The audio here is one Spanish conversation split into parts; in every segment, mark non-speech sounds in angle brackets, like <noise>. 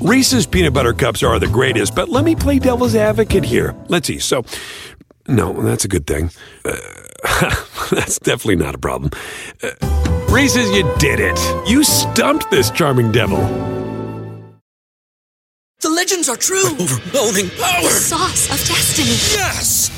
Reese's peanut butter cups are the greatest, but let me play devil's advocate here. Let's see. So, no, that's a good thing. Uh, <laughs> that's definitely not a problem. Uh, Reese's, you did it. You stumped this charming devil. The legends are true. Overwhelming power! Sauce of destiny. Yes!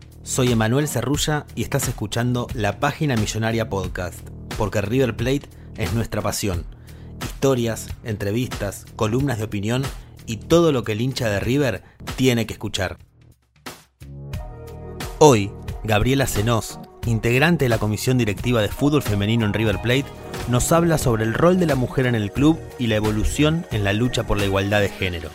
soy Emanuel Cerrulla y estás escuchando la Página Millonaria Podcast, porque River Plate es nuestra pasión. Historias, entrevistas, columnas de opinión y todo lo que el hincha de River tiene que escuchar. Hoy, Gabriela Zenós, integrante de la Comisión Directiva de Fútbol Femenino en River Plate, nos habla sobre el rol de la mujer en el club y la evolución en la lucha por la igualdad de género.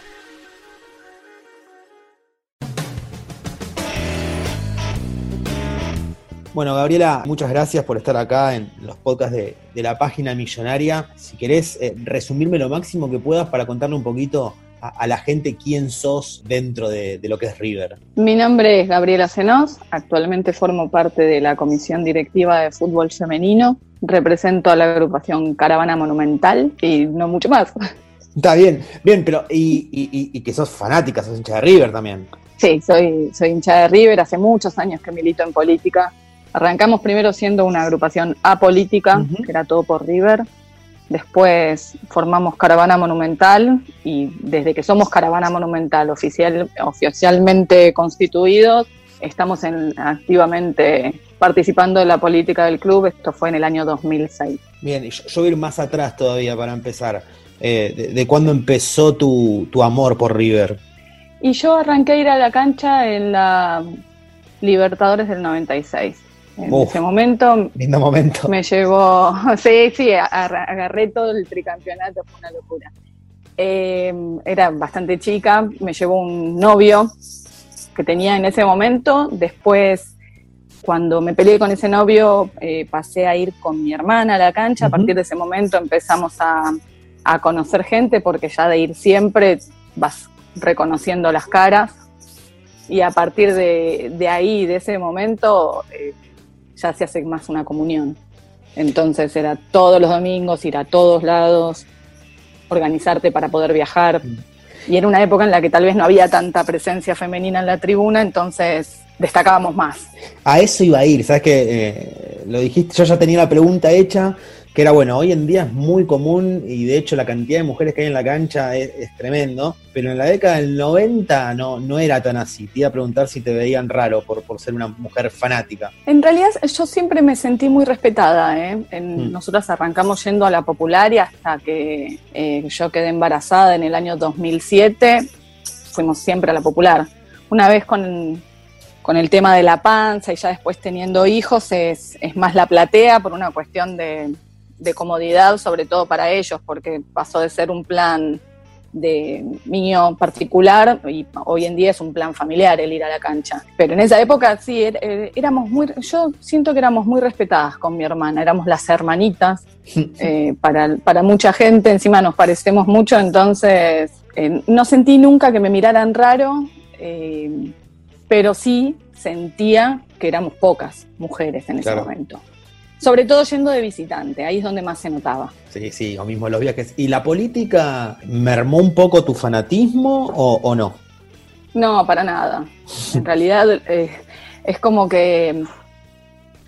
Bueno, Gabriela, muchas gracias por estar acá en los podcasts de, de la página millonaria. Si querés eh, resumirme lo máximo que puedas para contarle un poquito a, a la gente quién sos dentro de, de, lo que es River. Mi nombre es Gabriela Zenós, actualmente formo parte de la Comisión Directiva de Fútbol Femenino, represento a la agrupación Caravana Monumental y no mucho más. Está bien, bien, pero y, y, y que sos fanática, sos hincha de River también. Sí, soy, soy hincha de River, hace muchos años que milito en política. Arrancamos primero siendo una agrupación apolítica, uh -huh. que era todo por River. Después formamos Caravana Monumental y desde que somos Caravana Monumental oficial, oficialmente constituidos, estamos en, activamente participando de la política del club. Esto fue en el año 2006. Bien, y yo, yo voy a ir más atrás todavía para empezar. Eh, de, de, cuándo empezó tu, tu amor por River? Y yo arranqué a ir a la cancha en la Libertadores del 96. En Uf, ese momento, lindo momento. Me llevó, <laughs> sí, sí, agarré todo el tricampeonato, fue una locura. Eh, era bastante chica, me llevó un novio que tenía en ese momento, después cuando me peleé con ese novio eh, pasé a ir con mi hermana a la cancha, uh -huh. a partir de ese momento empezamos a, a conocer gente porque ya de ir siempre vas reconociendo las caras. Y a partir de, de ahí, de ese momento, eh, ya se hace más una comunión. Entonces era todos los domingos, ir a todos lados, organizarte para poder viajar. Y era una época en la que tal vez no había tanta presencia femenina en la tribuna, entonces destacábamos más. A eso iba a ir, sabes que eh, lo dijiste, yo ya tenía la pregunta hecha, que era bueno, hoy en día es muy común y de hecho la cantidad de mujeres que hay en la cancha es, es, tremendo, pero en la década del 90 no, no era tan así. Te iba a preguntar si te veían raro por, por ser una mujer fanática. En realidad yo siempre me sentí muy respetada. ¿eh? En, mm. Nosotras arrancamos yendo a la popular y hasta que eh, yo quedé embarazada en el año 2007, fuimos siempre a la popular. Una vez con, con el tema de la panza y ya después teniendo hijos es, es más la platea por una cuestión de de comodidad, sobre todo para ellos, porque pasó de ser un plan de niño particular y hoy en día es un plan familiar el ir a la cancha. Pero en esa época sí, er, er, éramos muy, yo siento que éramos muy respetadas con mi hermana, éramos las hermanitas, <laughs> eh, para, para mucha gente encima nos parecemos mucho, entonces eh, no sentí nunca que me miraran raro, eh, pero sí sentía que éramos pocas mujeres en ese momento. Sobre todo yendo de visitante, ahí es donde más se notaba. Sí, sí, o mismo los viajes. ¿Y la política mermó un poco tu fanatismo o, o no? No, para nada. En <laughs> realidad eh, es como que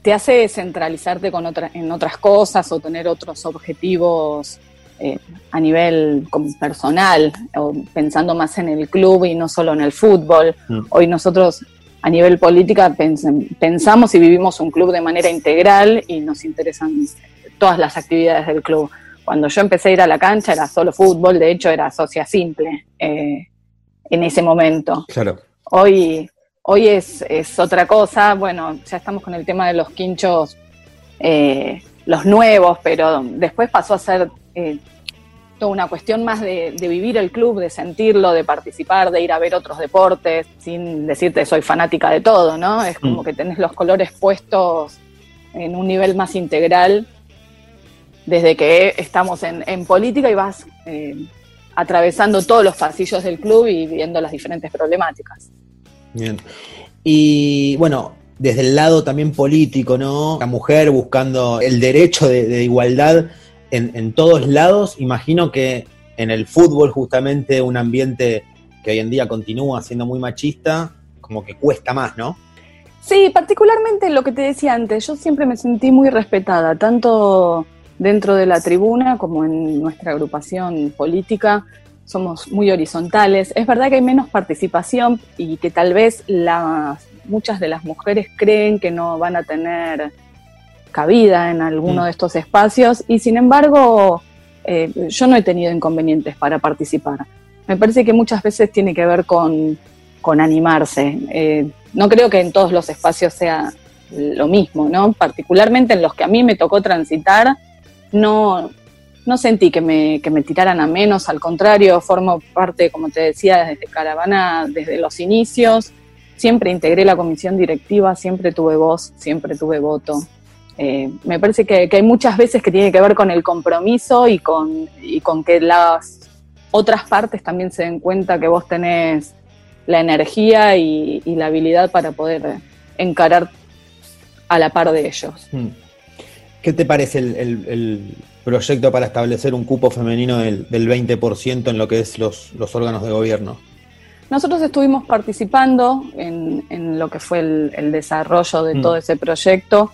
te hace centralizarte con otra, en otras cosas o tener otros objetivos eh, a nivel personal, o pensando más en el club y no solo en el fútbol. Mm. Hoy nosotros a nivel política pensamos y vivimos un club de manera integral y nos interesan todas las actividades del club. Cuando yo empecé a ir a la cancha era solo fútbol, de hecho era socia simple eh, en ese momento. Claro. Hoy, hoy es, es, otra cosa, bueno, ya estamos con el tema de los quinchos, eh, los nuevos, pero después pasó a ser eh, toda una cuestión más de, vivir el club, de sentirlo, de participar, de ir a ver otros deportes, sin decirte soy fanática de todo, ¿no? Es como mm. que tenés los colores puestos en un nivel más integral desde que estamos en, política y vas eh, atravesando todos los pasillos del club y viendo las diferentes problemáticas. Bien. Y bueno, desde el lado también político, ¿no? La mujer buscando el derecho de, igualdad en, todos lados. Imagino que en el fútbol, justamente, un ambiente que hoy en día continúa siendo muy machista, como que cuesta más, ¿no? Sí, particularmente lo que te decía antes, yo siempre me sentí muy respetada, tanto dentro de la tribuna como en nuestra agrupación política. Somos muy horizontales. Es verdad que hay menos participación y que tal vez las, muchas de las mujeres creen que no van a tener cabida en alguno mm. de estos espacios y sin embargo eh, yo no he tenido inconvenientes para participar. Me parece que muchas veces tiene que ver con, animarse. Eh, no creo que en todos los espacios sea lo mismo, ¿no? Particularmente en los que a mí me tocó transitar, no, no sentí que me, que me tiraran a menos, al contrario, formo parte, como te decía, desde Caravana, desde los inicios, siempre integré la comisión directiva, siempre tuve voz, siempre tuve voto. Eh, me parece que, hay muchas veces que tiene que ver con el compromiso y con, y con que las otras partes también se den cuenta que vos tenés la energía y, la habilidad para poder encarar a la par de ellos. Hmm. ¿Qué te parece el, proyecto para establecer un cupo femenino del, 20% en lo que es los, órganos de gobierno? Nosotros estuvimos participando en, lo que fue el, desarrollo de hmm. todo ese proyecto,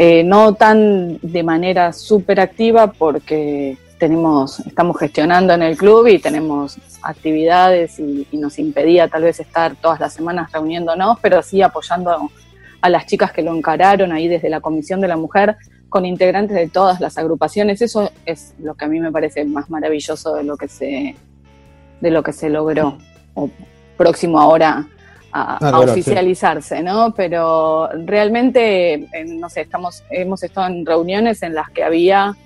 eh, no tan de manera súper activa porque tenemos, estamos gestionando en el club y tenemos actividades y, nos impedía tal vez estar todas las semanas reuniéndonos, pero sí apoyando a las chicas que lo encararon ahí desde la Comisión de la Mujer con integrantes de todas las agrupaciones. Eso es lo que a mí me parece más maravilloso de lo que se, de lo que se logró, o próximo ahora a, ah, oficializarse, ¿no? Pero realmente, no sé, estamos, hemos estado en reuniones en las que había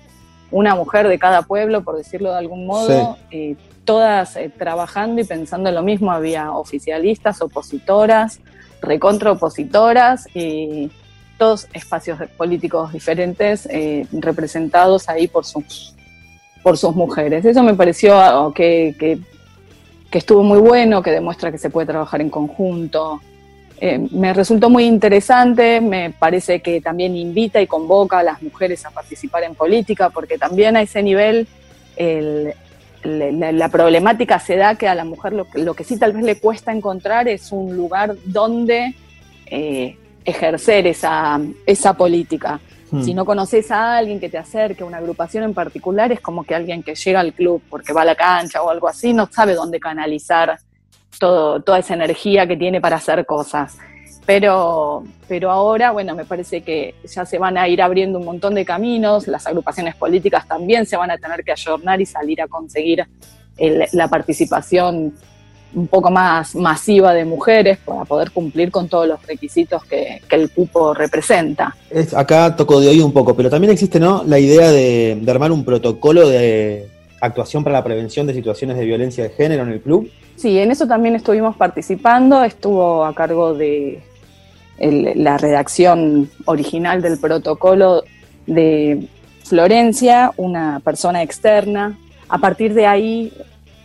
una mujer de cada pueblo, por decirlo de algún modo, y todas eh, trabajando y pensando en lo mismo. Había oficialistas, opositoras, recontra opositoras y todos espacios políticos diferentes eh, representados ahí por sus, por sus mujeres. Eso me pareció que, que, estuvo muy bueno, que demuestra que se puede trabajar en conjunto. Eh, me resultó muy interesante, me parece que también invita y convoca a las mujeres a participar en política, porque también a ese nivel la, problemática se da que a la mujer lo, lo, que sí tal vez le cuesta encontrar es un lugar donde eh, ejercer esa, esa política. Hmm. Si no conoces a alguien que te acerque a una agrupación en particular, es como que alguien que llega al club porque va a la cancha o algo así, no sabe dónde canalizar todo, toda esa energía que tiene para hacer cosas. Pero, pero ahora, bueno, me parece que ya se van a ir abriendo un montón de caminos, las agrupaciones políticas también se van a tener que ayornar y salir a conseguir la participación un poco más masiva de mujeres para poder cumplir con todos los requisitos que, el cupo representa. Es, acá toco de oído un poco, pero también existe ¿no? la idea de, armar un protocolo de actuación para la prevención de situaciones de violencia de género en el club. Sí, en eso también estuvimos participando, estuvo a cargo de la redacción original del protocolo de Florencia, una persona externa. A partir de ahí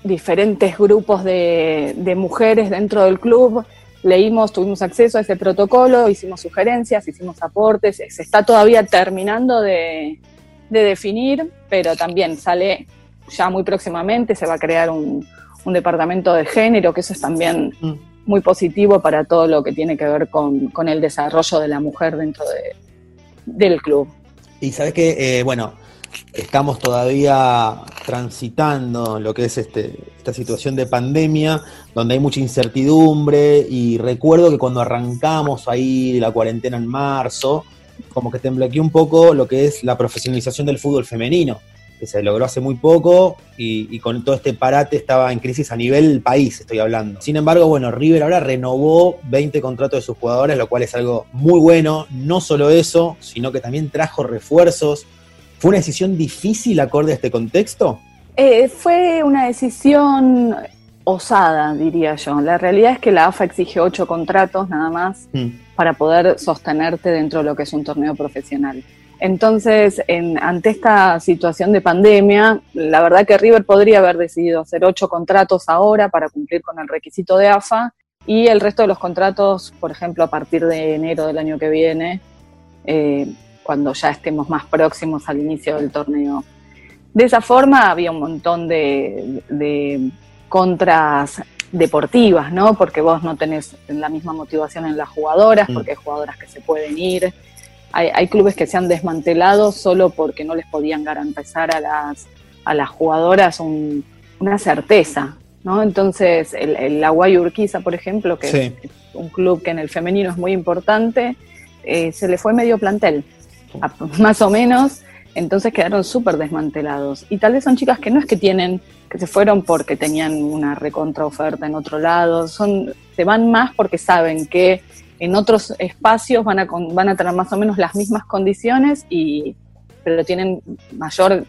diferentes grupos de, mujeres dentro del club, leímos, tuvimos acceso a ese protocolo, hicimos sugerencias, hicimos aportes, se está todavía terminando de, definir, pero también sale ya muy próximamente, se va a crear un, departamento de género, que eso es también mm. muy positivo para todo lo que tiene que ver con, el desarrollo de la mujer dentro del club. Y sabes que, eh, bueno, estamos todavía transitando lo que es este, esta situación de pandemia, donde hay mucha incertidumbre y recuerdo que cuando arrancamos ahí la cuarentena en marzo, como que temblequé un poco lo que es la profesionalización del fútbol femenino, que se logró hace muy poco y, y, con todo este parate estaba en crisis a nivel país, estoy hablando. Sin embargo, bueno, River ahora renovó 20 contratos de sus jugadores, lo cual es algo muy bueno. No solo eso, sino que también trajo refuerzos ¿Fue una decisión difícil acorde a este contexto? Eh, fue una decisión osada, diría yo. La realidad es que la AFA exige ocho contratos nada más Mm. para poder sostenerte dentro de lo que es un torneo profesional. Entonces, en- ante esta situación de pandemia, la verdad que River podría haber decidido hacer ocho contratos ahora para cumplir con el requisito de AFA y el resto de los contratos, por ejemplo, a partir de enero del año que viene, eh, cuando ya estemos más próximos al inicio del torneo. De esa forma había un montón de, de contras deportivas, ¿no? Porque vos no tenés la misma motivación en las jugadoras, Mm. porque hay jugadoras que se pueden ir. Hay, hay clubes que se han desmantelado solo porque no les podían garantizar a las, a las jugadoras un- una certeza, ¿no? Entonces, el, el Aguay Urquiza, por ejemplo, que Sí. es un club que en el femenino es muy importante, eh, se le fue medio plantel, más o menos, entonces quedaron súper desmantelados. Y tal vez son chicas que no es que tienen, que se fueron porque tenían una recontraoferta en otro lado, son, se van más porque saben que en otros espacios van a, van a tener más o menos las mismas condiciones, y, pero tienen mayor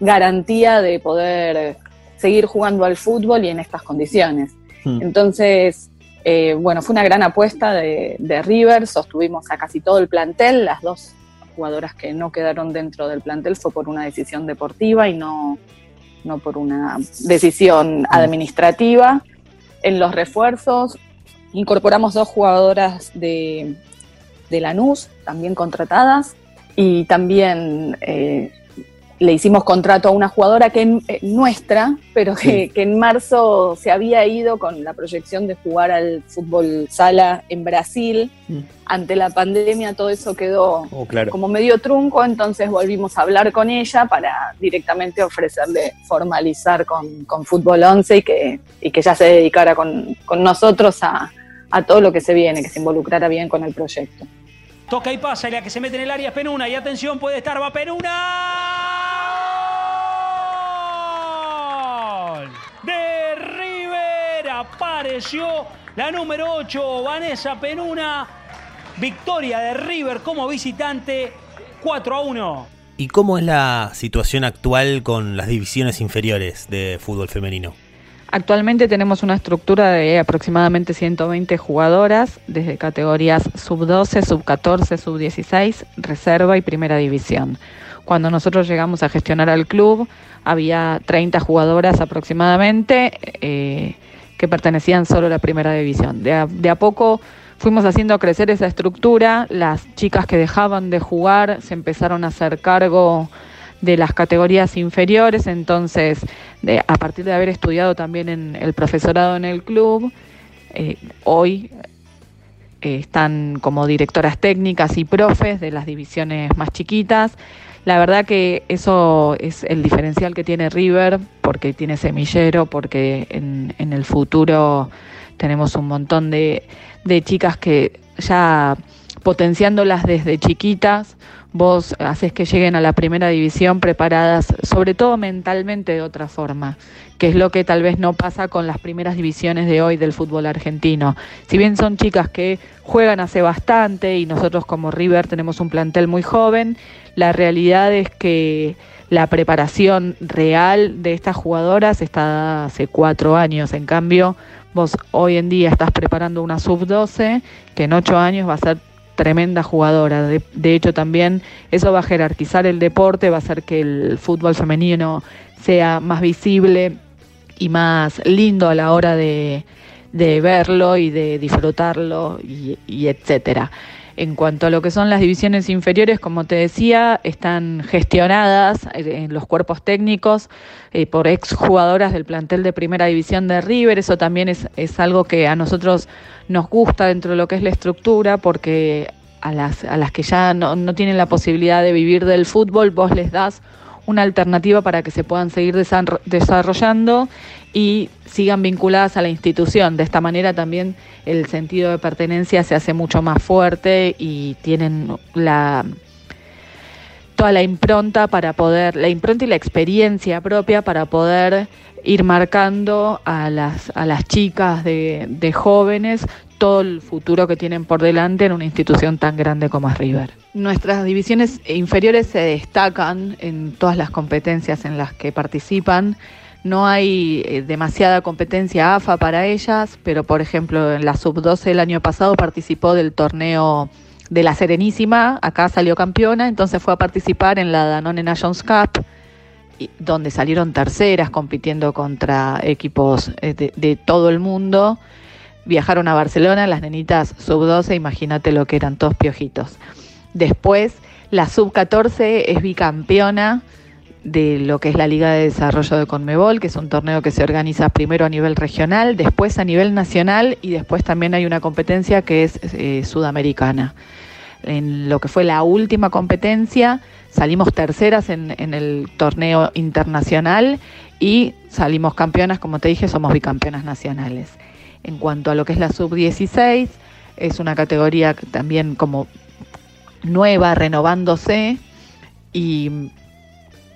garantía de poder seguir jugando al fútbol y en estas condiciones. Mm. Entonces, eh, bueno, fue una gran apuesta de, de River, sostuvimos a casi todo el plantel, las dos jugadoras que no quedaron dentro del plantel fue por una decisión deportiva y no, no por una decisión administrativa. En los refuerzos incorporamos dos jugadoras de, de Lanús, también contratadas, y también eh, le hicimos contrato a una jugadora que en- eh, nuestra, pero que, Sí. que en marzo se había ido con la proyección de jugar al fútbol sala en Brasil. Mm. Ante la pandemia todo eso quedó Oh, claro. como medio trunco, entonces volvimos a hablar con ella para directamente ofrecerle formalizar con, con Fútbol 11 y que, y que ya se dedicara con, con nosotros a, a todo lo que se viene, que se involucrara bien con el proyecto. Toca y pasa y la que se mete en el área es Penuna. Y atención, puede estar, va Penuna. De River apareció la número 8, Vanessa Penuna. Victoria de River como visitante, 4 a 1. ¿Y cómo es la situación actual con las divisiones inferiores de fútbol femenino? Actualmente tenemos una estructura de aproximadamente 120 jugadoras, desde categorías sub-12, sub-14, sub-16, reserva y primera división. Cuando nosotros llegamos a gestionar al club, había 30 jugadoras aproximadamente eh, que pertenecían solo a la primera división. De a, poco fuimos haciendo crecer esa estructura, las chicas que dejaban de jugar se empezaron a hacer cargo de las categorías inferiores, entonces a partir de haber estudiado también en el profesorado en el club, eh, hoy eh, están como directoras técnicas y profes de las divisiones más chiquitas. La verdad que eso es el diferencial que tiene River, porque tiene semillero, porque en, en el futuro tenemos un montón de, de chicas que ya potenciándolas desde chiquitas, vos haces que lleguen a la primera división preparadas, sobre todo mentalmente de otra forma, que es lo que tal vez no pasa con las primeras divisiones de hoy del fútbol argentino. Si bien son chicas que juegan hace bastante y nosotros como River tenemos un plantel muy joven, la realidad es que la preparación real de estas jugadoras está dada hace cuatro años. En cambio, vos hoy en día estás preparando una sub-12 que en ocho años va a ser tremenda jugadora. De, hecho, también eso va a jerarquizar el deporte, va a hacer que el fútbol femenino sea más visible y más lindo a la hora de, de verlo y de disfrutarlo y etcétera. En cuanto a lo que son las divisiones inferiores, como te decía, están gestionadas en los cuerpos técnicos eh, por exjugadoras del plantel de primera división de River. Eso también es, es, algo que a nosotros nos gusta dentro de lo que es la estructura, porque a las, a las que ya no, no tienen la posibilidad de vivir del fútbol, vos les das una alternativa para que se puedan seguir desarrollando y sigan vinculadas a la institución. De esta manera también el sentido de pertenencia se hace mucho más fuerte y tienen toda la impronta para poder, la impronta y la experiencia propia para poder ir marcando a las, a las chicas de, de jóvenes todo el futuro que tienen por delante en una institución tan grande como es River. Nuestras divisiones inferiores se destacan en todas las competencias en las que participan. No hay eh, demasiada competencia AFA para ellas, pero por ejemplo en la sub-12 el año pasado participó del torneo de la Serenísima, acá salió campeona, entonces fue a participar en la Danone Nations Cup, donde salieron terceras compitiendo contra equipos eh, de, de todo el mundo. Viajaron a Barcelona, las nenitas sub-12, imagínate lo que eran todos piojitos. Después, la sub-14 es bicampeona de lo que es la Liga de Desarrollo de Conmebol, que es un torneo que se organiza primero a nivel regional, después a nivel nacional y después también hay una competencia que es eh, sudamericana. En lo que fue la última competencia, salimos terceras en, en el torneo internacional y salimos campeonas, como te dije, somos bicampeonas nacionales. En cuanto a lo que es la sub-16, es una categoría también como nueva, renovándose y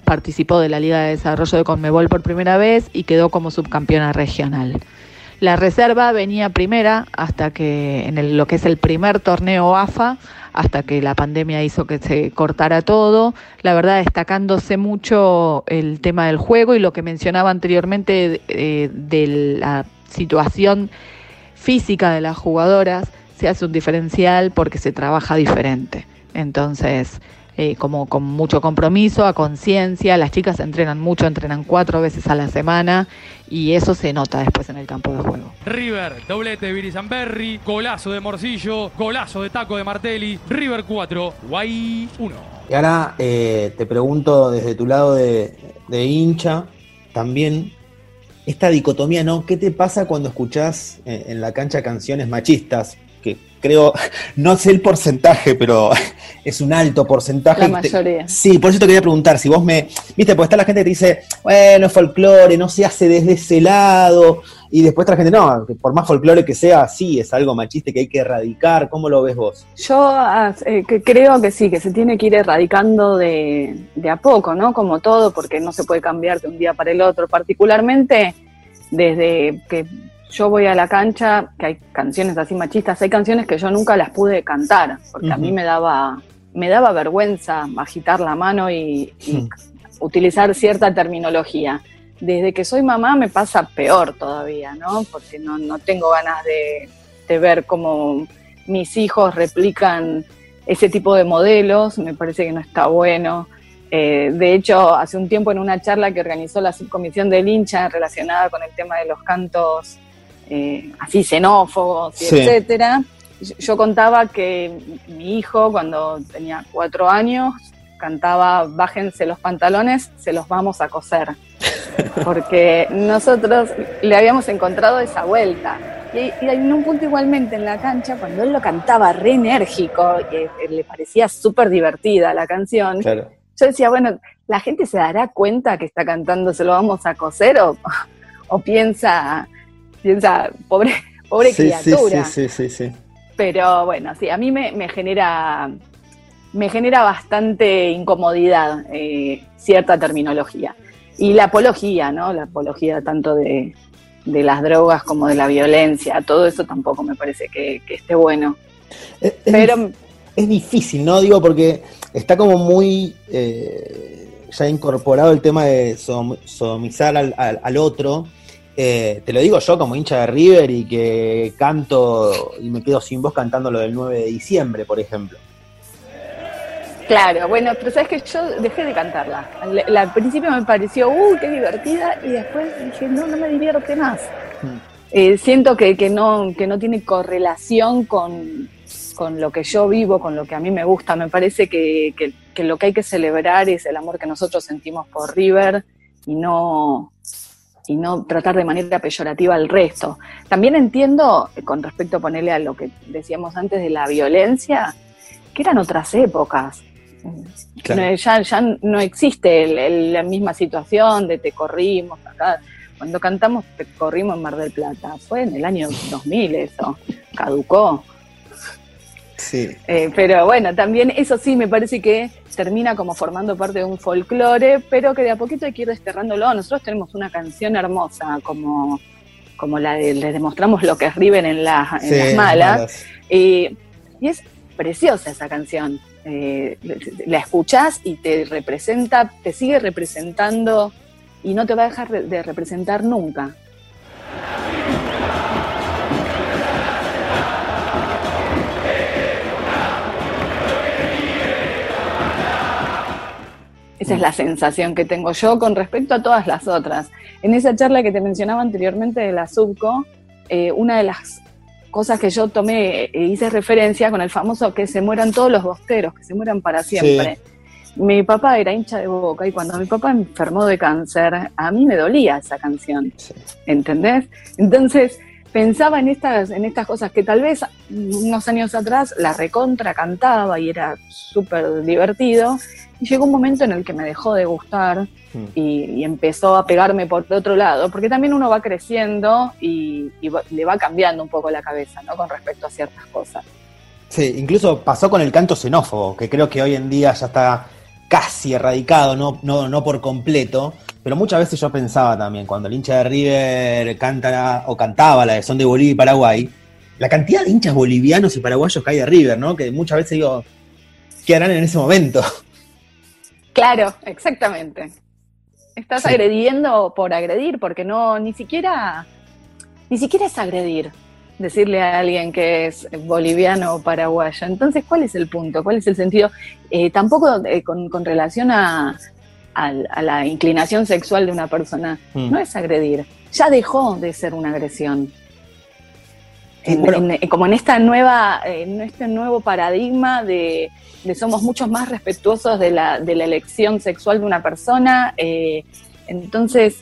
participó de la Liga de Desarrollo de Conmebol por primera vez y quedó como subcampeona regional. La reserva venía primera hasta que en lo que es el primer torneo AFA, hasta que la pandemia hizo que se cortara todo. La verdad, destacándose mucho el tema del juego y lo que mencionaba anteriormente eh, de la situación física de las jugadoras, se hace un diferencial porque se trabaja diferente. Entonces, eh, como con mucho compromiso, a conciencia, las chicas entrenan mucho, entrenan cuatro veces a la semana y eso se nota después en el campo de juego. River, doblete de Viri Zamberri, golazo de Morcillo, golazo de Taco de Martelli, River 4, Guay 1. Y ahora eh, te pregunto desde tu lado de, de hincha, también esta dicotomía, ¿no? ¿Qué te pasa cuando escuchás eh, en la cancha canciones machistas? Creo, no sé el porcentaje, pero <laughs> es un alto porcentaje. La te- mayoría. sí, por eso te quería preguntar, si vos me, viste, porque está la gente que te dice, bueno, es folclore, no se hace desde ese lado, y después está la gente, no, por más folclore que sea, sí, es algo machista que hay que erradicar, ¿cómo lo ves vos? Yo ah, eh, que creo que sí, que se tiene que ir erradicando de, de a poco, ¿no? Como todo, porque no se puede cambiar de un día para el otro. Particularmente desde que yo voy a la cancha, que hay canciones así machistas, hay canciones que yo nunca las pude cantar, porque a mí me daba, me daba vergüenza agitar la mano y, y utilizar cierta terminología. Desde que soy mamá me pasa peor todavía, ¿no? Porque no, no tengo ganas de, de ver cómo mis hijos replican ese tipo de modelos, me parece que no está bueno. Eh, de hecho, hace un tiempo en una charla que organizó la subcomisión del hincha relacionada con el tema de los cantos eh, así xenófobos y Sí. etcétera, yo, contaba que mi hijo cuando tenía cuatro años cantaba bájense los pantalones, se los vamos a coser. <laughs> Porque nosotros le habíamos encontrado esa vuelta. Y, y en un punto igualmente en la cancha, cuando él lo cantaba re enérgico, y, eh, le parecía súper divertida la canción, Claro. yo decía, bueno, ¿la gente se dará cuenta que está cantando se lo vamos a coser o, o piensa, piensa, pobre, <laughs> pobre Sí, criatura? sí, sí, sí, sí. Pero bueno, sí, a mí me, me genera me genera bastante incomodidad eh, cierta terminología. Y la apología, ¿no? La apología tanto de, de las drogas como de la violencia, todo eso tampoco me parece que, que esté bueno. Es, Pero es difícil, ¿no? Digo, porque está como muy eh, ya incorporado el tema de sodomizar al, al- al otro. Eh, te lo digo yo como hincha de River y que canto y me quedo sin voz cantando lo del 9 de diciembre, por ejemplo. Claro, bueno, pero sabes que yo dejé de cantarla. Al, al principio me pareció, uy, qué divertida, y después dije, no, no me divierte más. Hmm. Eh, siento que, que, no, que no tiene correlación con, con lo que yo vivo, con lo que a mí me gusta. Me parece que, que- que lo que hay que celebrar es el amor que nosotros sentimos por River y no, y no tratar de manera peyorativa al resto. También entiendo, eh, con respecto a ponerle a lo que decíamos antes de la violencia, que eran otras épocas. Claro. No, ya, ya no existe el- el- la misma situación de te corrimos acá. Cuando cantamos te corrimos en Mar del Plata, fue en el año 2000 eso, caducó. Sí. Eh, pero bueno, también eso sí me parece que termina como formando parte de un folclore, pero que de a poquito hay que ir desterrándolo. Nosotros tenemos una canción hermosa, como, como la de Les demostramos lo que es River en, la- en Sí, las malas. malas. Y, y es preciosa esa canción. Eh, la escuchás y te representa, te sigue representando y no te va a dejar de- de representar nunca. Esa es la sensación que tengo yo con respecto a todas las otras. En esa charla que te mencionaba anteriormente de la Subco, eh, una de las cosas que yo tomé e hice referencia con el famoso que se mueran todos los bosteros, que se mueran para siempre. Mi papá era hincha de boca y cuando mi papá enfermó de cáncer, a mí me dolía esa canción. Sí. ¿Entendés? Entonces pensaba en estas, en estas cosas que tal vez unos años atrás la recontra cantaba y era súper divertido. Y llegó un momento en el que me dejó de gustar Mm. y, y empezó a pegarme por otro lado, porque también uno va creciendo y, y va- le va cambiando un poco la cabeza, ¿no? Con respecto a ciertas cosas. Sí, incluso pasó con el canto xenófobo, que creo que hoy en día ya está casi erradicado, no, no, no por completo, pero muchas veces yo pensaba también, cuando el hincha de River canta o cantaba la de Son de Bolivia y Paraguay, la cantidad de hinchas bolivianos y paraguayos que hay de River, ¿no? Que muchas veces digo, ¿qué harán en ese momento? Claro, exactamente. Estás Sí. agrediendo por agredir, porque no, ni siquiera, ni siquiera es agredir decirle a alguien que es boliviano o paraguayo. Entonces, ¿cuál es el punto? ¿Cuál es el sentido? Eh, tampoco eh, con, con relación a, a la inclinación sexual de una persona, Mm. no es agredir. Ya dejó de ser una agresión. Sí, En- bueno. en- como en esta nueva, en este nuevo paradigma de, de somos muchos más respetuosos de la, de la elección sexual de una persona, eh, entonces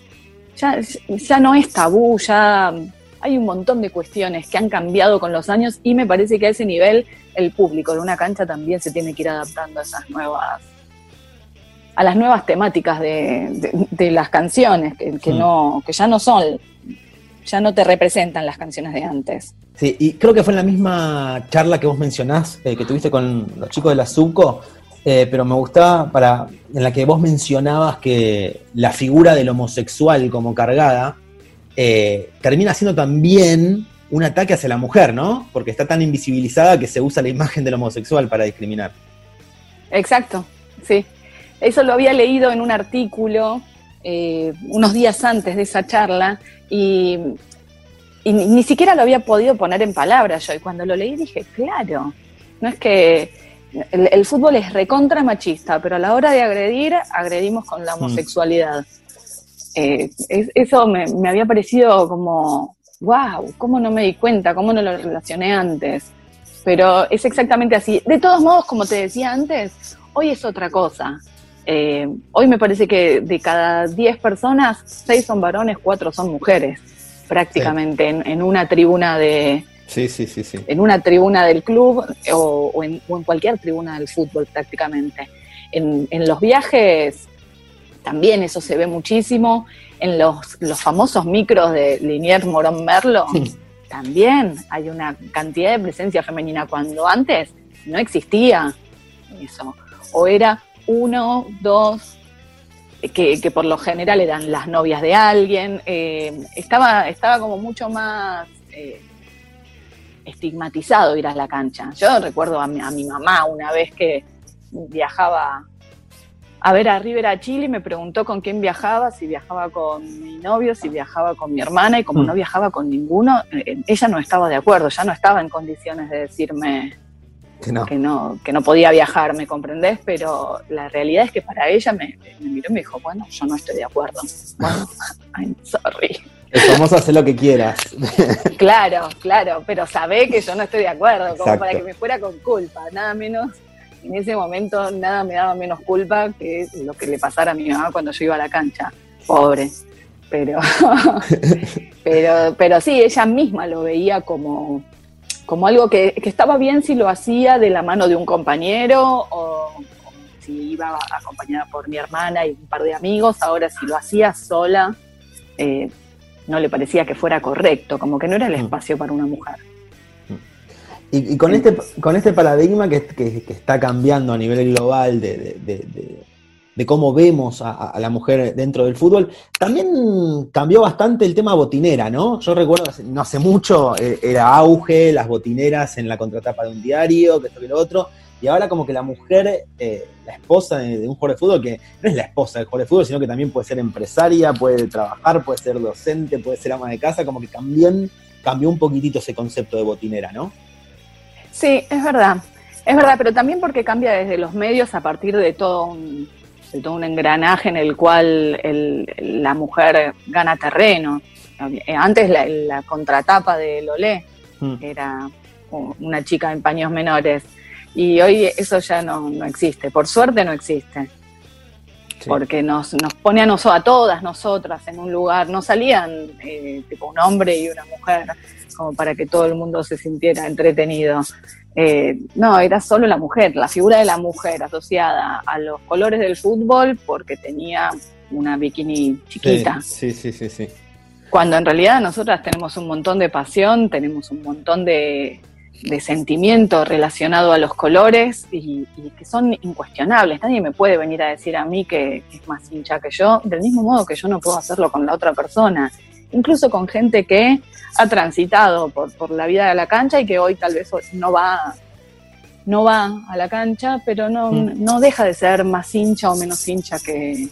ya, ya no es tabú, ya hay un montón de cuestiones que han cambiado con los años y me parece que a ese nivel el público de una cancha también se tiene que ir adaptando a esas nuevas a las nuevas temáticas de, de- de las canciones que, que Mm. no que ya no son ya no te representan las canciones de antes Sí, y creo que fue en la misma charla que vos mencionás, eh, que tuviste con los chicos de la Subco, eh, pero me gustaba para, en la que vos mencionabas que la figura del homosexual como cargada eh, termina siendo también un ataque hacia la mujer, ¿no? Porque está tan invisibilizada que se usa la imagen del homosexual para discriminar. Exacto, sí. Eso lo había leído en un artículo eh, unos días antes de esa charla y, y ni, ni siquiera lo había podido poner en palabras yo. Y cuando lo leí dije, claro, no es que el, el fútbol es recontra machista, pero a la hora de agredir, agredimos con la homosexualidad. Eh, es- eso me, me había parecido como, wow, ¿cómo no me di cuenta? ¿Cómo no lo relacioné antes? Pero es exactamente así. De todos modos, como te decía antes, hoy es otra cosa. Eh, hoy me parece que de cada 10 personas, 6 son varones, 4 son mujeres, prácticamente en, en una tribuna de Sí, sí, sí, sí. en una tribuna del club o, o en, o en cualquier tribuna del fútbol prácticamente. En, en los viajes también eso se ve muchísimo. En los, los famosos micros de Liniers Morón Merlo también hay una cantidad de presencia femenina cuando antes no existía eso. O era uno, dos, que, que por lo general eran las novias de alguien. eh, estaba, estaba como mucho más eh, estigmatizado ir a la cancha. Yo recuerdo a mi, a mi mamá una vez que viajaba a ver a River a Chile y me preguntó con quién viajaba, si viajaba con mi novio, si viajaba con mi hermana y como Mm. no viajaba con ninguno, eh, ella no estaba de acuerdo, ya no estaba en condiciones de decirme Que no. que no, que no podía viajar, ¿me comprendés? Pero la realidad es que para ella me, me miró y me dijo, bueno, yo no estoy de acuerdo. Bueno, <laughs> I'm sorry. El famoso hace lo que quieras. <laughs> Claro, claro, pero sabe que yo no estoy de acuerdo, como Exacto. para que me fuera con culpa, nada menos. En ese momento nada me daba menos culpa que lo que le pasara a mi mamá cuando yo iba a la cancha. Pobre. Pero, <laughs> pero, pero sí, ella misma lo veía como, como algo que, que estaba bien si lo hacía de la mano de un compañero o, o si iba acompañada por mi hermana y un par de amigos. Ahora, si lo hacía sola, eh, no le parecía que fuera correcto, como que no era el Mm. espacio para una mujer. Y, y con, este, con este paradigma que, que- que está cambiando a nivel global de, de- de- cómo vemos a, a la mujer dentro del fútbol, también cambió bastante el tema botinera, ¿no? Yo recuerdo, no hace mucho, eh, era auge, las botineras en la contratapa de un diario, que esto que lo otro, y ahora como que la mujer, eh, la esposa de, de un jugador de fútbol, que no es la esposa del jugador de fútbol, sino que también puede ser empresaria, puede trabajar, puede ser docente, puede ser ama de casa, como que también cambió un poquitito ese concepto de botinera, ¿no? Sí, es verdad. Es verdad, pero también porque cambia desde los medios a partir de todo un, de todo un engranaje en el cual el- la mujer gana terreno. Antes la, la contratapa de Lolé Mm. era una chica en paños menores y hoy eso ya no, no existe. Por suerte no existe. Sí. Porque nos, nos pone a, noso- a todas nosotras en un lugar, no salían eh, tipo un hombre y una mujer como para que todo el mundo se sintiera entretenido. Eh, no, era solo la mujer, la figura de la mujer asociada a los colores del fútbol porque tenía una bikini chiquita. Sí, sí, sí, sí. Cuando en realidad nosotras tenemos un montón de pasión, tenemos un montón de, de sentimiento relacionado a los colores y, y que son incuestionables. Nadie me puede venir a decir a mí que, que es más hincha que yo, del mismo modo que yo no puedo hacerlo con la otra persona. Incluso con gente que ha transitado por, por la vida de la cancha y que hoy tal vez no va, no va a la cancha, pero no, Mm. no deja de ser más hincha o menos hincha que,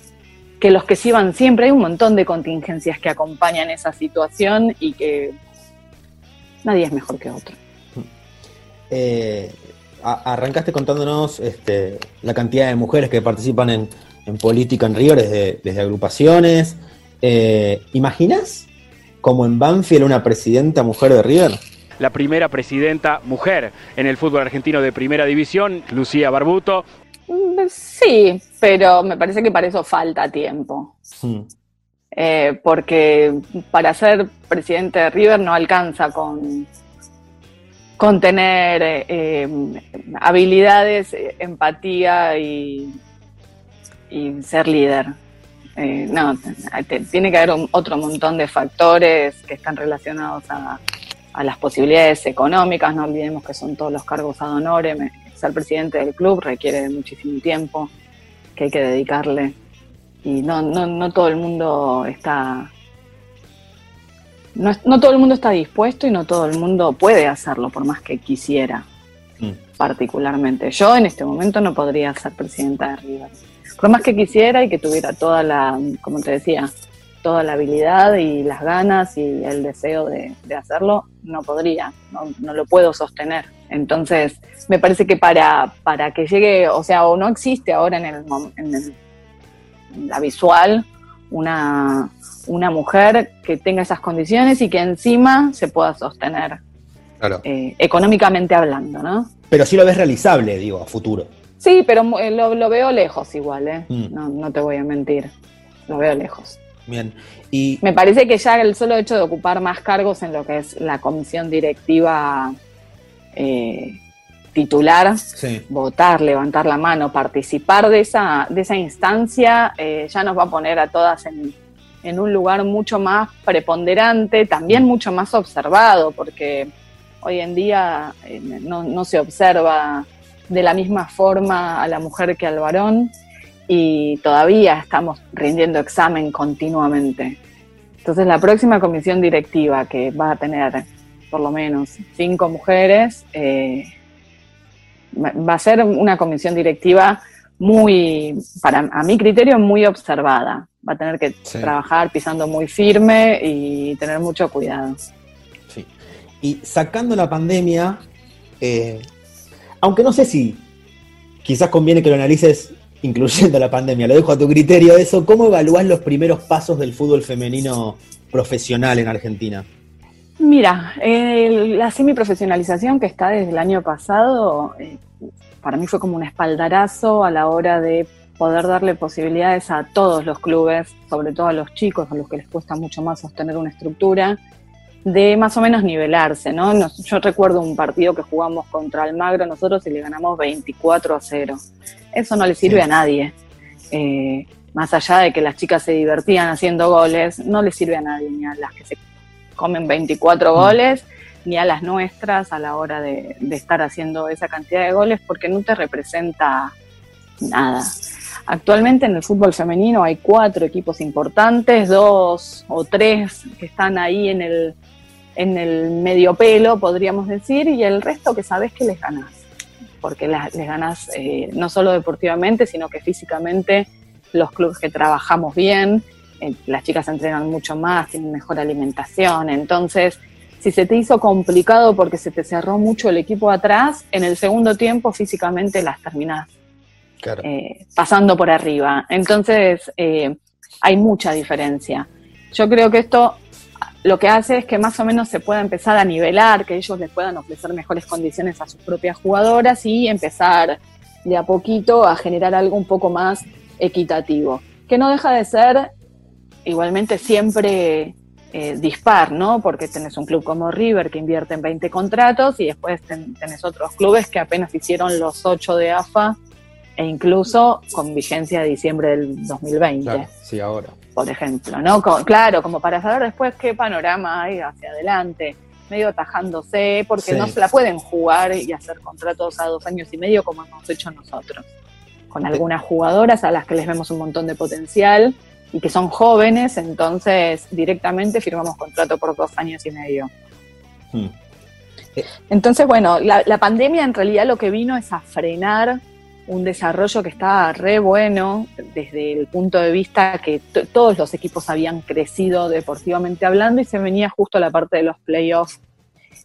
que los que sí van siempre. Hay un montón de contingencias que acompañan esa situación y que nadie es mejor que otro. Eh, a- arrancaste contándonos este, la cantidad de mujeres que participan en, en política en River desde, desde agrupaciones. Eh, ¿Imaginas como en Banfield una presidenta mujer de River? la primera presidenta mujer en el fútbol argentino de primera división, Lucía Barbuto. Mm, Sí, pero me parece que para eso falta tiempo. Hmm. Eh, porque para ser presidente de River no alcanza con, con tener eh, eh, habilidades, eh, empatía y, y ser líder. No, tiene que haber un- otro montón de factores que están relacionados a, a las posibilidades económicas. No olvidemos que son todos los cargos ad honorem. Ser presidente del club requiere muchísimo tiempo que hay que dedicarle y no, no, no todo el mundo está no, todo el mundo está dispuesto y no todo el mundo puede hacerlo por más que quisiera Mm. particularmente. Yo en este momento no podría ser presidenta de River. Por más que quisiera y que tuviera toda la como te decía toda la habilidad y las ganas y el deseo de, de hacerlo no podría no, no lo puedo sostener. Entonces me parece que para, para que llegue, o sea, o no existe ahora en, el, mom- en, el- en la visual una, una mujer que tenga esas condiciones y que encima se pueda sostener Claro. eh, económicamente hablando, ¿no? Pero sí lo ves realizable, digo, a futuro. Sí, pero eh, lo, lo veo lejos igual, ¿eh? Mm. No, no te voy a mentir, lo veo lejos. Bien. Y Me parece que ya el solo hecho de ocupar más cargos en lo que es la comisión directiva eh, titular, sí, votar, levantar la mano, participar de esa, de esa instancia, eh, ya nos va a poner a todas en, en un lugar mucho más preponderante, también mucho más observado, porque hoy en día eh, no, no se observa de la misma forma a la mujer que al varón y todavía estamos rindiendo examen continuamente. Entonces la próxima comisión directiva que va a tener por lo menos cinco mujeres, eh, va a ser una comisión directiva muy, para a mi criterio, muy observada. Va a tener que Sí. trabajar pisando muy firme y tener mucho cuidado. sí. Y sacando la pandemia, eh, aunque no sé si quizás conviene que lo analices incluyendo la pandemia, lo dejo a tu criterio eso, ¿cómo evalúas los primeros pasos del fútbol femenino profesional en Argentina? Mira, eh, la semiprofesionalización que está desde el año pasado, eh, para mí fue como un espaldarazo a la hora de poder darle posibilidades a todos los clubes, sobre todo a los chicos, a los que les cuesta mucho más sostener una estructura, de más o menos nivelarse, ¿no? Nos- yo recuerdo un partido que jugamos contra Almagro nosotros y le ganamos 24 a 0. Eso no le sirve Sí. a nadie. Eh, más allá de que las chicas se divertían haciendo goles, no le sirve a nadie, ni a las que se comen 24 goles, ni a las nuestras a la hora de, de estar haciendo esa cantidad de goles porque no te representa nada. Actualmente en el fútbol femenino hay cuatro equipos importantes, dos o tres que están ahí en el, en el medio pelo, podríamos decir, y el resto que sabes que les ganás. Porque les, les ganás eh, no solo deportivamente, sino que físicamente los clubes que trabajamos bien, eh, las chicas entrenan mucho más, tienen mejor alimentación. Entonces, si se te hizo complicado porque se te cerró mucho el equipo atrás, en el segundo tiempo físicamente las terminás Claro. eh, pasando por arriba. Entonces, eh, hay mucha diferencia. Yo creo que esto lo que hace es que más o menos se pueda empezar a nivelar, que ellos les puedan ofrecer mejores condiciones a sus propias jugadoras y empezar de a poquito a generar algo un poco más equitativo. Que no deja de ser igualmente siempre eh, dispar, ¿no? Porque tenés un club como River que invierte en 20 contratos y después ten- tenés otros clubes que apenas hicieron los 8 de AFA e incluso con vigencia de diciembre del 2020 Claro, sí, ahora. por ejemplo, ¿no? Claro, como para saber después qué panorama hay hacia adelante, medio atajándose, porque Sí. no se la pueden jugar y hacer contratos a dos años y medio como hemos hecho nosotros, con algunas jugadoras a las que les vemos un montón de potencial y que son jóvenes, entonces directamente firmamos contrato por dos años y medio. Hmm. Entonces, bueno, la, la pandemia en realidad lo que vino es a frenar un desarrollo que estaba re bueno desde el punto de vista que todos los equipos habían crecido deportivamente hablando y se venía justo la parte de los playoffs.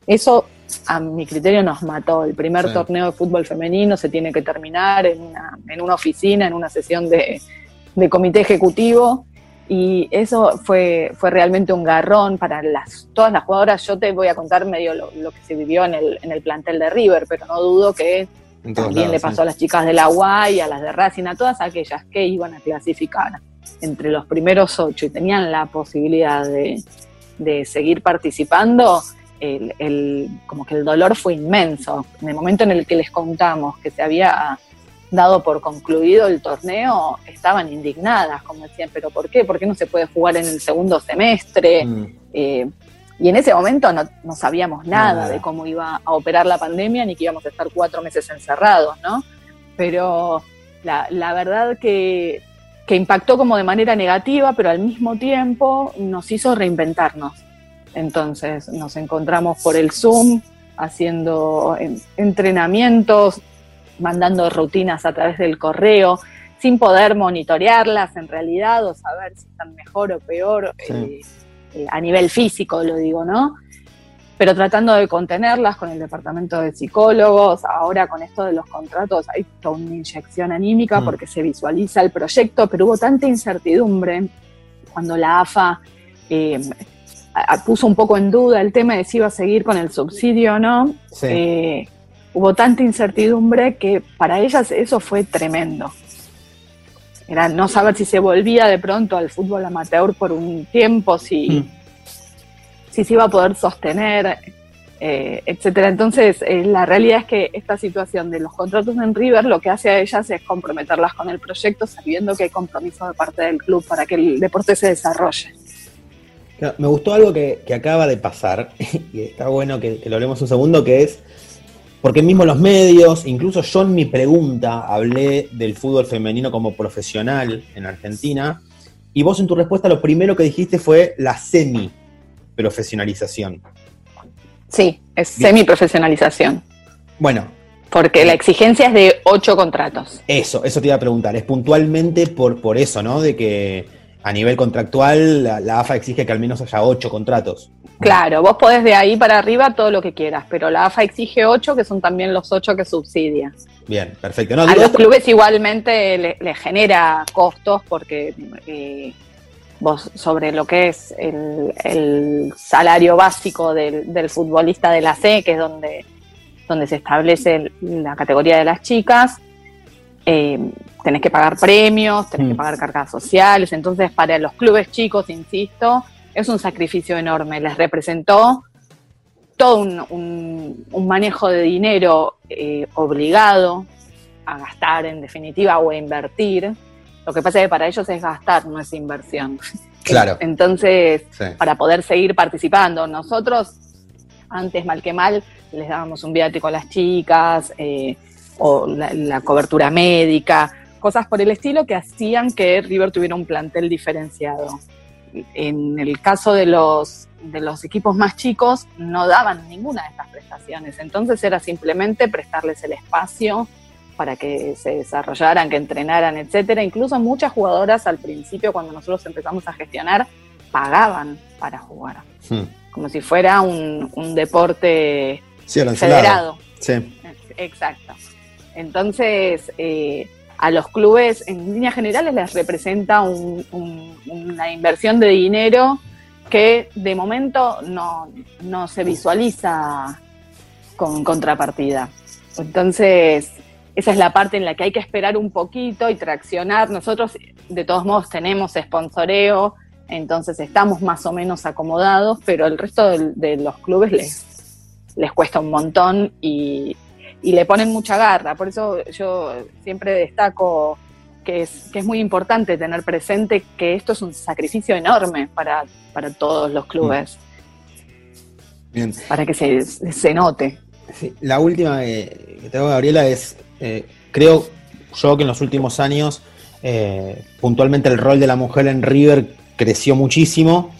Eso, a mi criterio, nos mató. El primer Sí. torneo de fútbol femenino se tiene que terminar en una, en una oficina, en una sesión de, de comité ejecutivo. Y eso fue, fue realmente un garrón para las, todas las jugadoras. Yo te voy a contar medio lo, lo que se vivió en el, en el plantel de River, pero no dudo que también le pasó sí. a las chicas de la UAI, a las de Racing, a todas aquellas que iban a clasificar entre los primeros ocho y tenían la posibilidad de, de seguir participando, el, el- como que el dolor fue inmenso. En el momento en el que les contamos que se había dado por concluido el torneo, estaban indignadas, como decían, pero ¿por qué? ¿Por qué no se puede jugar en el segundo semestre? Mm. Eh, y en ese momento no, no sabíamos nada Nada. de cómo iba a operar la pandemia ni que íbamos a estar cuatro meses encerrados, ¿no? Pero la, la verdad que, que impactó como de manera negativa, pero al mismo tiempo nos hizo reinventarnos. Entonces nos encontramos por el Zoom haciendo en- entrenamientos, mandando rutinas a través del correo, sin poder monitorearlas en realidad o saber si están mejor o peor Sí. eh, eh, a nivel físico, lo digo, ¿no? Pero tratando de contenerlas con el departamento de psicólogos, ahora con esto de los contratos hay toda una inyección anímica Mm. porque se visualiza el proyecto, pero hubo tanta incertidumbre cuando la AFA eh, puso un poco en duda el tema de si iba a seguir con el subsidio o no. Sí. Eh, hubo tanta incertidumbre que para ellas eso fue tremendo. Era no saber si se volvía de pronto al fútbol amateur por un tiempo, si, Mm. si se iba a poder sostener, eh, etcétera. Entonces, eh, la realidad es que esta situación de los contratos en River lo que hace a ellas es comprometerlas con el proyecto, sabiendo que hay compromiso de parte del club para que el deporte se desarrolle. Me gustó algo que, que acaba de pasar, <laughs> y está bueno que, que lo hablemos un segundo, que es, porque mismo los medios, incluso yo en mi pregunta hablé del fútbol femenino como profesional en Argentina, y vos en tu respuesta lo primero que dijiste fue la semi-profesionalización. Sí, es semi-profesionalización, Bueno, porque la exigencia es de ocho contratos. eso, eso te iba a preguntar, es puntualmente por, por eso, ¿no? De que a nivel contractual la, la AFA exige que al menos haya ocho contratos. Claro, vos podés de ahí para arriba todo lo que quieras, pero la AFA exige ocho, que son también los ocho que subsidia. Bien, perfecto. No, a los clubes igualmente le, le genera costos porque eh, vos sobre lo que es el, el salario básico del, del futbolista de la C, que es donde, donde se establece la categoría de las chicas, eh, tenés que pagar premios, tenés que Mm. pagar cargas sociales, entonces para los clubes chicos, insisto, es un sacrificio enorme, les representó todo un, un- un manejo de dinero eh, obligado a gastar en definitiva o a invertir. Lo que pasa es que para ellos es gastar, no es inversión. Claro. Entonces, Sí. para poder seguir participando, nosotros antes mal que mal les dábamos un viático a las chicas, eh, o la, la cobertura médica, cosas por el estilo que hacían que River tuviera un plantel diferenciado. En el caso de los, de los equipos más chicos, no daban ninguna de estas prestaciones. Entonces era simplemente prestarles el espacio para que se desarrollaran, que entrenaran, etcétera. Incluso muchas jugadoras al principio, cuando nosotros empezamos a gestionar, pagaban para jugar. Hmm. Como si fuera un, un deporte Sí, federado. Sí. Exacto. Entonces, eh, a los clubes en líneas generales les representa un- un- una inversión de dinero que de momento no, no se visualiza con contrapartida. Entonces, esa es la parte en la que hay que esperar un poquito y traccionar. Nosotros, de todos modos, tenemos sponsoreo, entonces estamos más o menos acomodados, pero el resto del- de, los clubes les, les cuesta un montón y, y le ponen mucha garra. Por eso yo siempre destaco que es, que es muy importante tener presente que esto es un sacrificio enorme para, para todos los clubes, Bien. para que se, se note. Sí, la última que, que tengo, Gabriela, es, eh, creo yo que en los últimos años, eh, puntualmente el rol de la mujer en River creció muchísimo.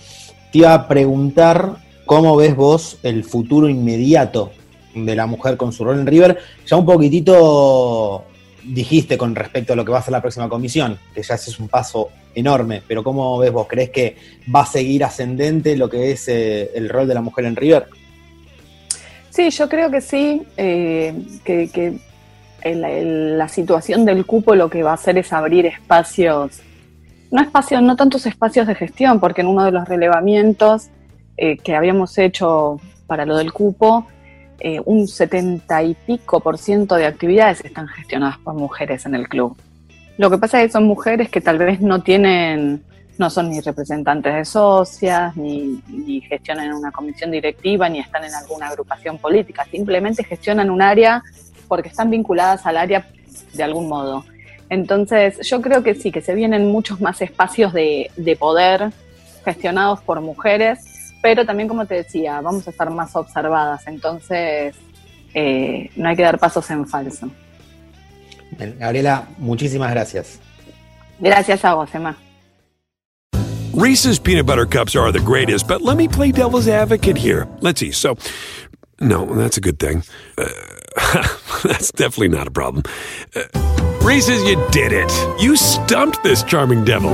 Te iba a preguntar cómo ves vos el futuro inmediato de la mujer con su rol en River. Ya un poquitito dijiste con respecto a lo que va a ser la próxima comisión, que ya es un paso enorme, pero ¿cómo ves vos? ¿Crees que va a seguir ascendente lo que es eh, el rol de la mujer en River? Sí, yo creo que sí, eh, que, la situación del cupo lo que va a hacer es abrir espacios, no espacios, no tantos espacios de gestión, porque en uno de los relevamientos eh, que habíamos hecho para lo del cupo, eh, un setenta y pico por ciento de actividades están gestionadas por mujeres en el club. Lo que pasa es que son mujeres que tal vez no tienen, no son ni representantes de socias, ni, gestionan una comisión directiva, ni están en alguna agrupación política, simplemente gestionan un área porque están vinculadas al área de algún modo. Entonces, yo creo que sí, que se vienen muchos más espacios de poder gestionados por mujeres, pero también, como te decía, vamos a estar más observadas, entonces eh, no hay que dar pasos en falso. Bien, Gabriela, muchísimas gracias. Gracias a vos, Emma. Reese's peanut butter cups are the greatest, but let me play devil's advocate here. Let's see. So, no, that's a good thing. Uh, <laughs> that's definitely not a problem. Uh, Reese's, you did it. You stumped this charming devil.